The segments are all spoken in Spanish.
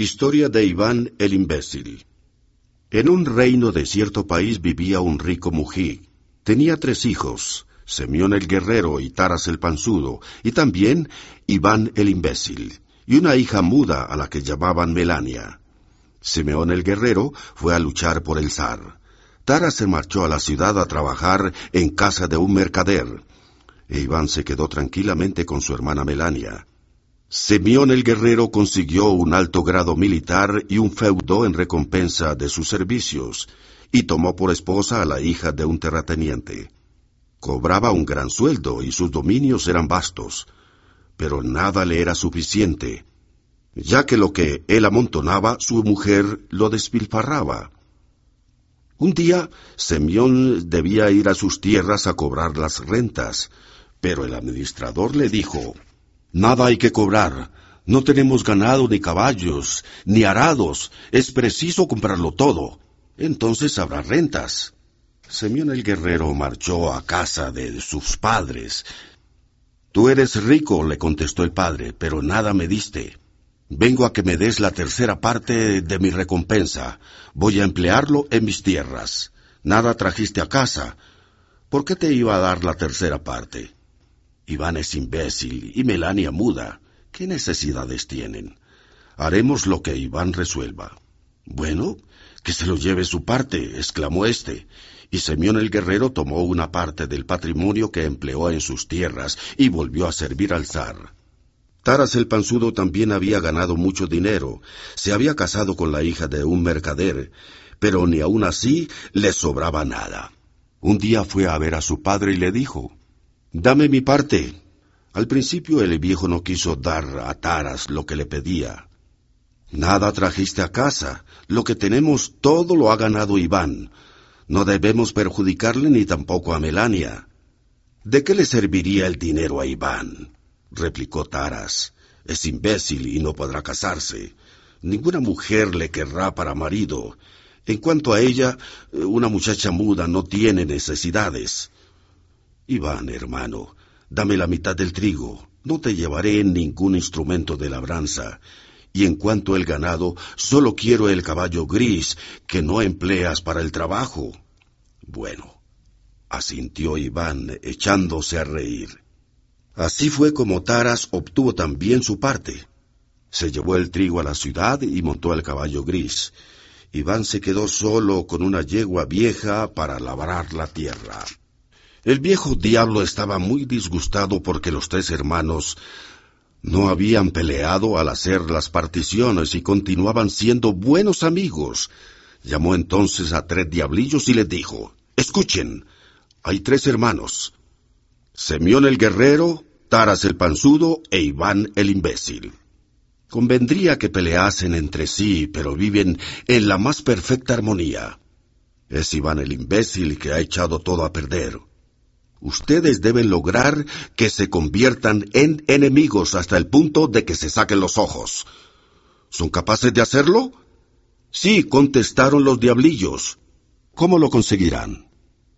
Historia de Iván el imbécil. En un reino de cierto país vivía un rico mují. Tenía tres hijos, Semión el guerrero y Taras el panzudo, y también Iván el imbécil, y una hija muda a la que llamaban Melania. Simeón el guerrero fue a luchar por el zar. Taras se marchó a la ciudad a trabajar en casa de un mercader, e Iván se quedó tranquilamente con su hermana Melania. Semión el guerrero consiguió un alto grado militar y un feudo en recompensa de sus servicios, y tomó por esposa a la hija de un terrateniente. Cobraba un gran sueldo y sus dominios eran vastos, pero nada le era suficiente, ya que lo que él amontonaba su mujer lo despilfarraba. Un día Semión debía ir a sus tierras a cobrar las rentas, pero el administrador le dijo, Nada hay que cobrar. No tenemos ganado ni caballos, ni arados. Es preciso comprarlo todo. Entonces habrá rentas. Semión el guerrero marchó a casa de sus padres. Tú eres rico, le contestó el padre, pero nada me diste. Vengo a que me des la tercera parte de mi recompensa. Voy a emplearlo en mis tierras. Nada trajiste a casa. ¿Por qué te iba a dar la tercera parte? Iván es imbécil y Melania muda. ¿Qué necesidades tienen? Haremos lo que Iván resuelva. Bueno, que se lo lleve su parte, exclamó éste, y Semión el guerrero tomó una parte del patrimonio que empleó en sus tierras y volvió a servir al zar. Taras el panzudo también había ganado mucho dinero, se había casado con la hija de un mercader, pero ni aun así le sobraba nada. Un día fue a ver a su padre y le dijo, Dame mi parte. Al principio el viejo no quiso dar a Taras lo que le pedía. Nada trajiste a casa. Lo que tenemos todo lo ha ganado Iván. No debemos perjudicarle ni tampoco a Melania. ¿De qué le serviría el dinero a Iván? replicó Taras. Es imbécil y no podrá casarse. Ninguna mujer le querrá para marido. En cuanto a ella, una muchacha muda no tiene necesidades. Iván, hermano, dame la mitad del trigo, no te llevaré ningún instrumento de labranza, y en cuanto al ganado, solo quiero el caballo gris que no empleas para el trabajo. Bueno, asintió Iván, echándose a reír. Así fue como Taras obtuvo también su parte. Se llevó el trigo a la ciudad y montó el caballo gris. Iván se quedó solo con una yegua vieja para labrar la tierra. El viejo diablo estaba muy disgustado porque los tres hermanos no habían peleado al hacer las particiones y continuaban siendo buenos amigos. Llamó entonces a tres diablillos y les dijo, Escuchen, hay tres hermanos, Semión el guerrero, Taras el panzudo e Iván el imbécil. Convendría que peleasen entre sí, pero viven en la más perfecta armonía. Es Iván el imbécil que ha echado todo a perder. Ustedes deben lograr que se conviertan en enemigos hasta el punto de que se saquen los ojos. ¿Son capaces de hacerlo? Sí, contestaron los diablillos. ¿Cómo lo conseguirán?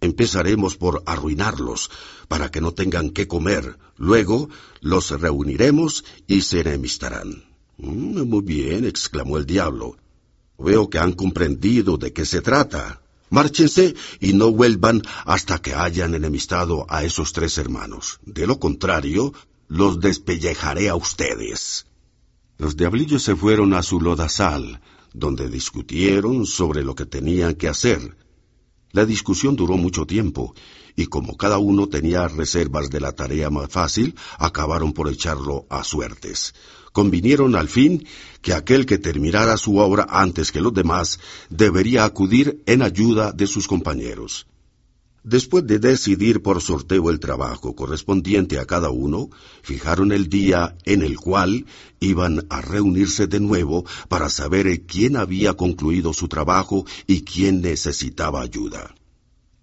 Empezaremos por arruinarlos, para que no tengan qué comer. Luego los reuniremos y se enemistarán. Mm, muy bien, exclamó el diablo. Veo que han comprendido de qué se trata. Márchense y no vuelvan hasta que hayan enemistado a esos tres hermanos. De lo contrario, los despellejaré a ustedes. Los diablillos se fueron a su lodazal, donde discutieron sobre lo que tenían que hacer. La discusión duró mucho tiempo, y como cada uno tenía reservas de la tarea más fácil, acabaron por echarlo a suertes convinieron al fin que aquel que terminara su obra antes que los demás debería acudir en ayuda de sus compañeros. Después de decidir por sorteo el trabajo correspondiente a cada uno, fijaron el día en el cual iban a reunirse de nuevo para saber quién había concluido su trabajo y quién necesitaba ayuda.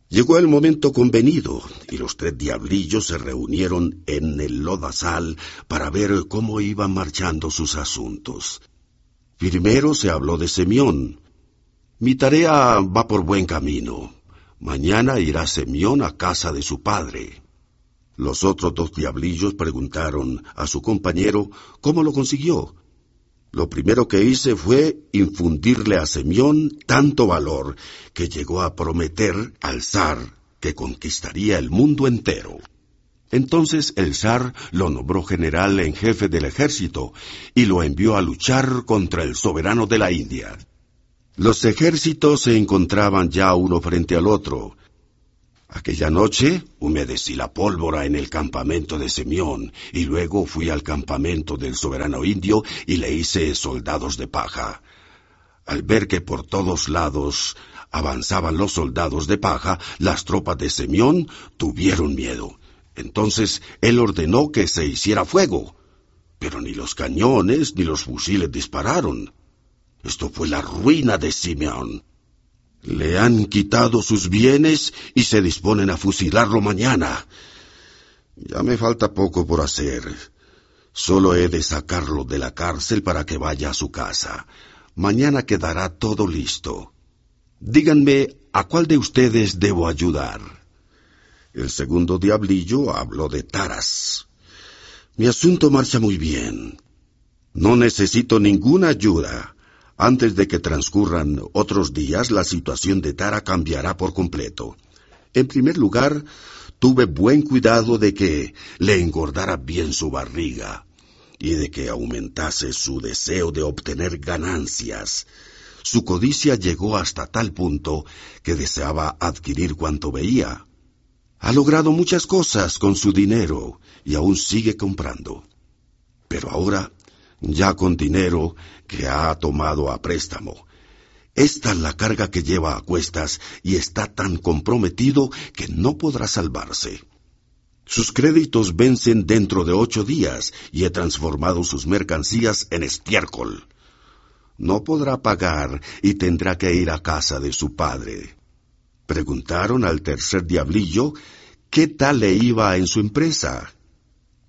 Llegó el momento convenido y los tres diablillos se reunieron en el lodazal para ver cómo iban marchando sus asuntos. Primero se habló de Semión. Mi tarea va por buen camino, Mañana irá Semión a casa de su padre. Los otros dos diablillos preguntaron a su compañero cómo lo consiguió. Lo primero que hice fue infundirle a Semión tanto valor que llegó a prometer al zar que conquistaría el mundo entero. Entonces el zar lo nombró general en jefe del ejército y lo envió a luchar contra el soberano de la India. Los ejércitos se encontraban ya uno frente al otro. Aquella noche humedecí la pólvora en el campamento de Semión y luego fui al campamento del soberano indio y le hice soldados de paja. Al ver que por todos lados avanzaban los soldados de paja, las tropas de Semión tuvieron miedo. Entonces él ordenó que se hiciera fuego. Pero ni los cañones ni los fusiles dispararon. Esto fue la ruina de Simeón. Le han quitado sus bienes y se disponen a fusilarlo mañana. Ya me falta poco por hacer. Solo he de sacarlo de la cárcel para que vaya a su casa. Mañana quedará todo listo. Díganme, ¿a cuál de ustedes debo ayudar? El segundo diablillo habló de Taras. Mi asunto marcha muy bien. No necesito ninguna ayuda. Antes de que transcurran otros días, la situación de Tara cambiará por completo. En primer lugar, tuve buen cuidado de que le engordara bien su barriga y de que aumentase su deseo de obtener ganancias. Su codicia llegó hasta tal punto que deseaba adquirir cuanto veía. Ha logrado muchas cosas con su dinero y aún sigue comprando. Pero ahora ya con dinero que ha tomado a préstamo. Esta es la carga que lleva a cuestas y está tan comprometido que no podrá salvarse. Sus créditos vencen dentro de ocho días y he transformado sus mercancías en estiércol. No podrá pagar y tendrá que ir a casa de su padre. Preguntaron al tercer diablillo qué tal le iba en su empresa.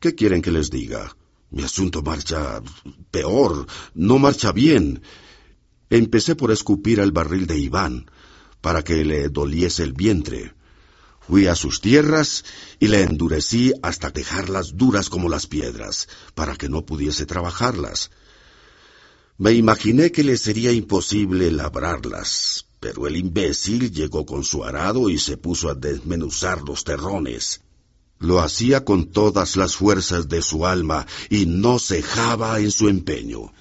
¿Qué quieren que les diga? Mi asunto marcha peor, no marcha bien. Empecé por escupir al barril de Iván, para que le doliese el vientre. Fui a sus tierras y le endurecí hasta dejarlas duras como las piedras, para que no pudiese trabajarlas. Me imaginé que le sería imposible labrarlas, pero el imbécil llegó con su arado y se puso a desmenuzar los terrones. Lo hacía con todas las fuerzas de su alma y no cejaba en su empeño.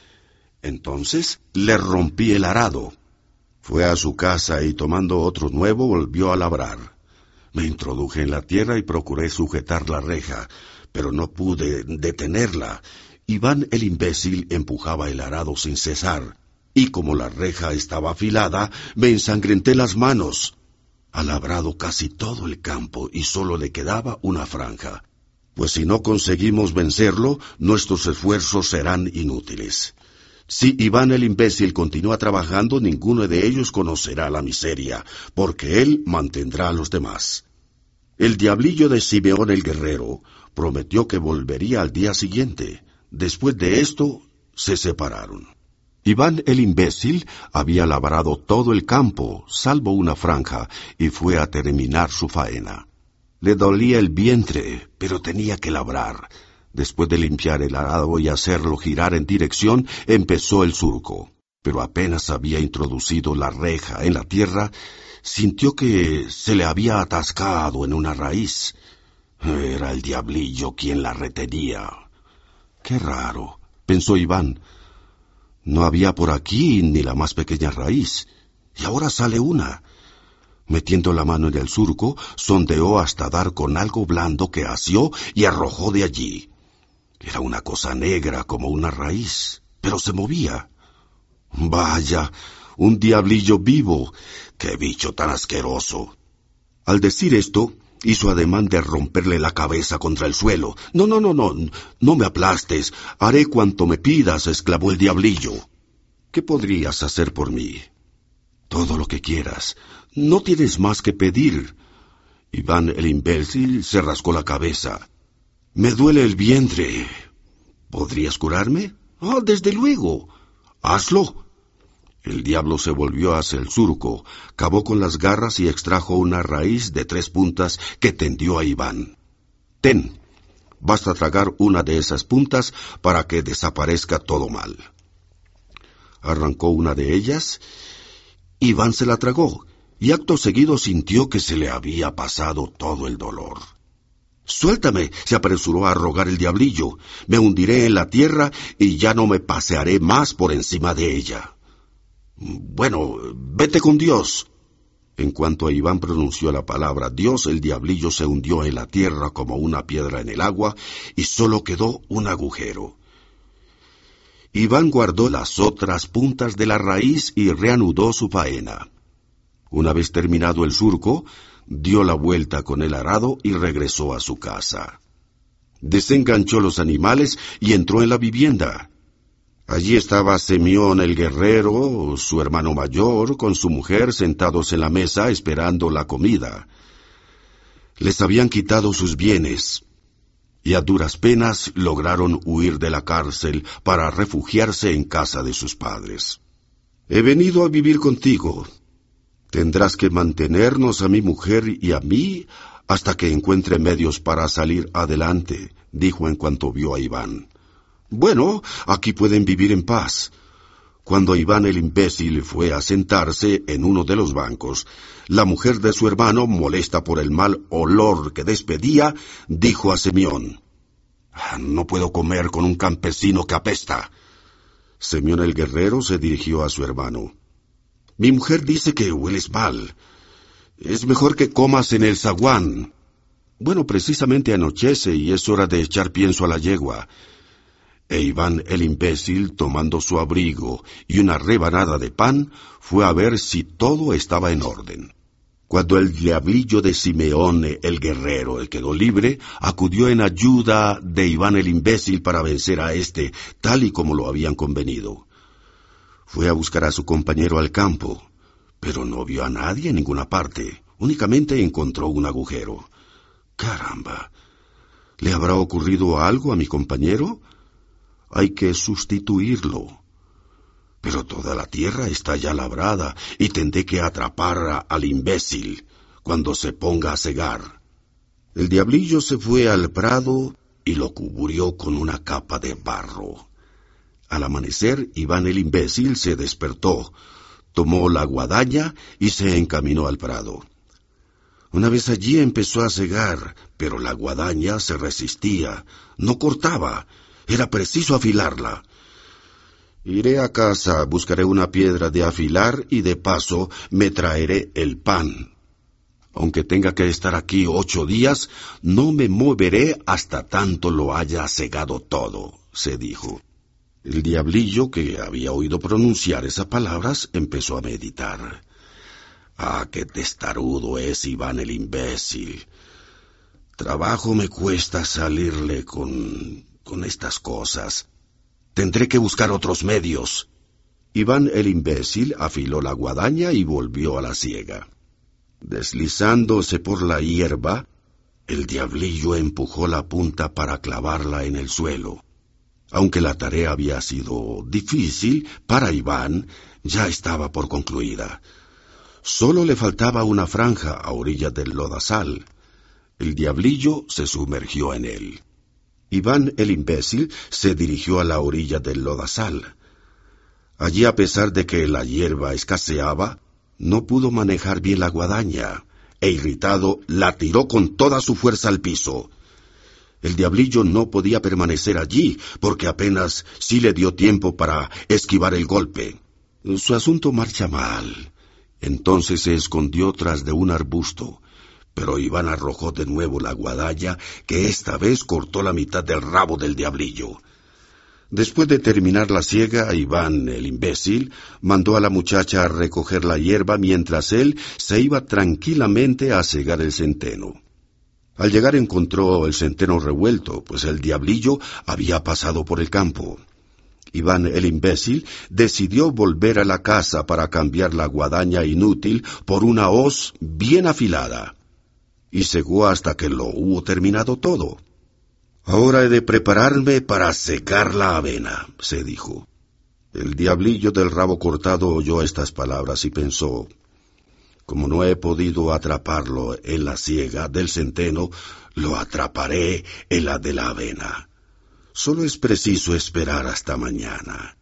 Entonces le rompí el arado. Fue a su casa y tomando otro nuevo volvió a labrar. Me introduje en la tierra y procuré sujetar la reja, pero no pude detenerla. Iván el imbécil empujaba el arado sin cesar, y como la reja estaba afilada, me ensangrenté las manos. Ha labrado casi todo el campo y solo le quedaba una franja. Pues si no conseguimos vencerlo, nuestros esfuerzos serán inútiles. Si Iván el imbécil continúa trabajando, ninguno de ellos conocerá la miseria, porque él mantendrá a los demás. El diablillo de Simeón el guerrero prometió que volvería al día siguiente. Después de esto, se separaron. Iván el imbécil había labrado todo el campo, salvo una franja, y fue a terminar su faena. Le dolía el vientre, pero tenía que labrar. Después de limpiar el arado y hacerlo girar en dirección, empezó el surco. Pero apenas había introducido la reja en la tierra, sintió que se le había atascado en una raíz. Era el diablillo quien la retenía. Qué raro, pensó Iván. No había por aquí ni la más pequeña raíz, y ahora sale una. Metiendo la mano en el surco, sondeó hasta dar con algo blando que asió y arrojó de allí. Era una cosa negra como una raíz, pero se movía. Vaya, un diablillo vivo. ¡Qué bicho tan asqueroso! Al decir esto, hizo ademán de romperle la cabeza contra el suelo. No, no, no, no, no me aplastes. Haré cuanto me pidas, exclamó el diablillo. ¿Qué podrías hacer por mí? Todo lo que quieras. No tienes más que pedir. Iván el imbécil se rascó la cabeza. Me duele el vientre. ¿Podrías curarme? Ah, desde luego. Hazlo. El diablo se volvió hacia el surco, cavó con las garras y extrajo una raíz de tres puntas que tendió a Iván. Ten, basta tragar una de esas puntas para que desaparezca todo mal. Arrancó una de ellas, Iván se la tragó, y acto seguido sintió que se le había pasado todo el dolor. Suéltame, se apresuró a rogar el diablillo. Me hundiré en la tierra y ya no me pasearé más por encima de ella. Bueno, vete con Dios. En cuanto a Iván pronunció la palabra Dios, el diablillo se hundió en la tierra como una piedra en el agua y solo quedó un agujero. Iván guardó las otras puntas de la raíz y reanudó su faena. Una vez terminado el surco, dio la vuelta con el arado y regresó a su casa. Desenganchó los animales y entró en la vivienda. Allí estaba Semión el guerrero, su hermano mayor, con su mujer sentados en la mesa esperando la comida. Les habían quitado sus bienes y a duras penas lograron huir de la cárcel para refugiarse en casa de sus padres. He venido a vivir contigo. Tendrás que mantenernos a mi mujer y a mí hasta que encuentre medios para salir adelante, dijo en cuanto vio a Iván. Bueno, aquí pueden vivir en paz. Cuando Iván el imbécil fue a sentarse en uno de los bancos, la mujer de su hermano, molesta por el mal olor que despedía, dijo a Semión, ah, No puedo comer con un campesino que apesta. Semión el guerrero se dirigió a su hermano. Mi mujer dice que hueles mal. Es mejor que comas en el zaguán. Bueno, precisamente anochece y es hora de echar pienso a la yegua. E Iván el imbécil, tomando su abrigo y una rebanada de pan, fue a ver si todo estaba en orden. Cuando el diablillo de Simeone, el guerrero, quedó libre, acudió en ayuda de Iván el imbécil para vencer a éste, tal y como lo habían convenido. Fue a buscar a su compañero al campo, pero no vio a nadie en ninguna parte, únicamente encontró un agujero. Caramba. ¿Le habrá ocurrido algo a mi compañero? Hay que sustituirlo. Pero toda la tierra está ya labrada y tendré que atrapar al imbécil cuando se ponga a cegar. El diablillo se fue al prado y lo cubrió con una capa de barro. Al amanecer, Iván el imbécil se despertó, tomó la guadaña y se encaminó al prado. Una vez allí empezó a cegar, pero la guadaña se resistía, no cortaba, era preciso afilarla. Iré a casa, buscaré una piedra de afilar y de paso me traeré el pan. Aunque tenga que estar aquí ocho días, no me moveré hasta tanto lo haya cegado todo, se dijo. El diablillo, que había oído pronunciar esas palabras, empezó a meditar. Ah, qué testarudo es Iván el imbécil. Trabajo me cuesta salirle con con estas cosas. Tendré que buscar otros medios. Iván el imbécil afiló la guadaña y volvió a la siega. Deslizándose por la hierba, el diablillo empujó la punta para clavarla en el suelo. Aunque la tarea había sido difícil, para Iván ya estaba por concluida. Solo le faltaba una franja a orilla del lodazal. El diablillo se sumergió en él. Iván el imbécil se dirigió a la orilla del lodazal. Allí, a pesar de que la hierba escaseaba, no pudo manejar bien la guadaña, e irritado la tiró con toda su fuerza al piso. El diablillo no podía permanecer allí, porque apenas sí le dio tiempo para esquivar el golpe. Su asunto marcha mal. Entonces se escondió tras de un arbusto, pero Iván arrojó de nuevo la guadaña, que esta vez cortó la mitad del rabo del diablillo. Después de terminar la siega, Iván, el imbécil, mandó a la muchacha a recoger la hierba mientras él se iba tranquilamente a cegar el centeno. Al llegar encontró el centeno revuelto, pues el diablillo había pasado por el campo. Iván el imbécil decidió volver a la casa para cambiar la guadaña inútil por una hoz bien afilada. Y cegó hasta que lo hubo terminado todo. Ahora he de prepararme para secar la avena, se dijo. El diablillo del rabo cortado oyó estas palabras y pensó, como no he podido atraparlo en la siega del centeno, lo atraparé en la de la avena. Solo es preciso esperar hasta mañana.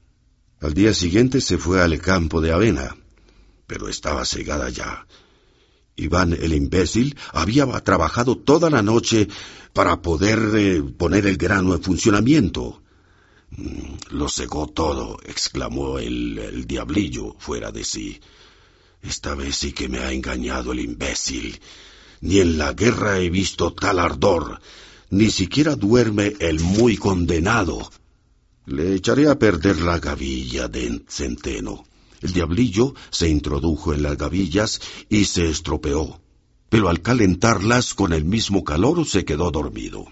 Al día siguiente se fue al campo de avena, pero estaba cegada ya. Iván el imbécil había trabajado toda la noche para poder eh, poner el grano en funcionamiento. Mm, lo cegó todo, exclamó el, el diablillo fuera de sí. Esta vez sí que me ha engañado el imbécil. Ni en la guerra he visto tal ardor, ni siquiera duerme el muy condenado. Le echaré a perder la gavilla de centeno. El diablillo se introdujo en las gavillas y se estropeó, pero al calentarlas con el mismo calor se quedó dormido.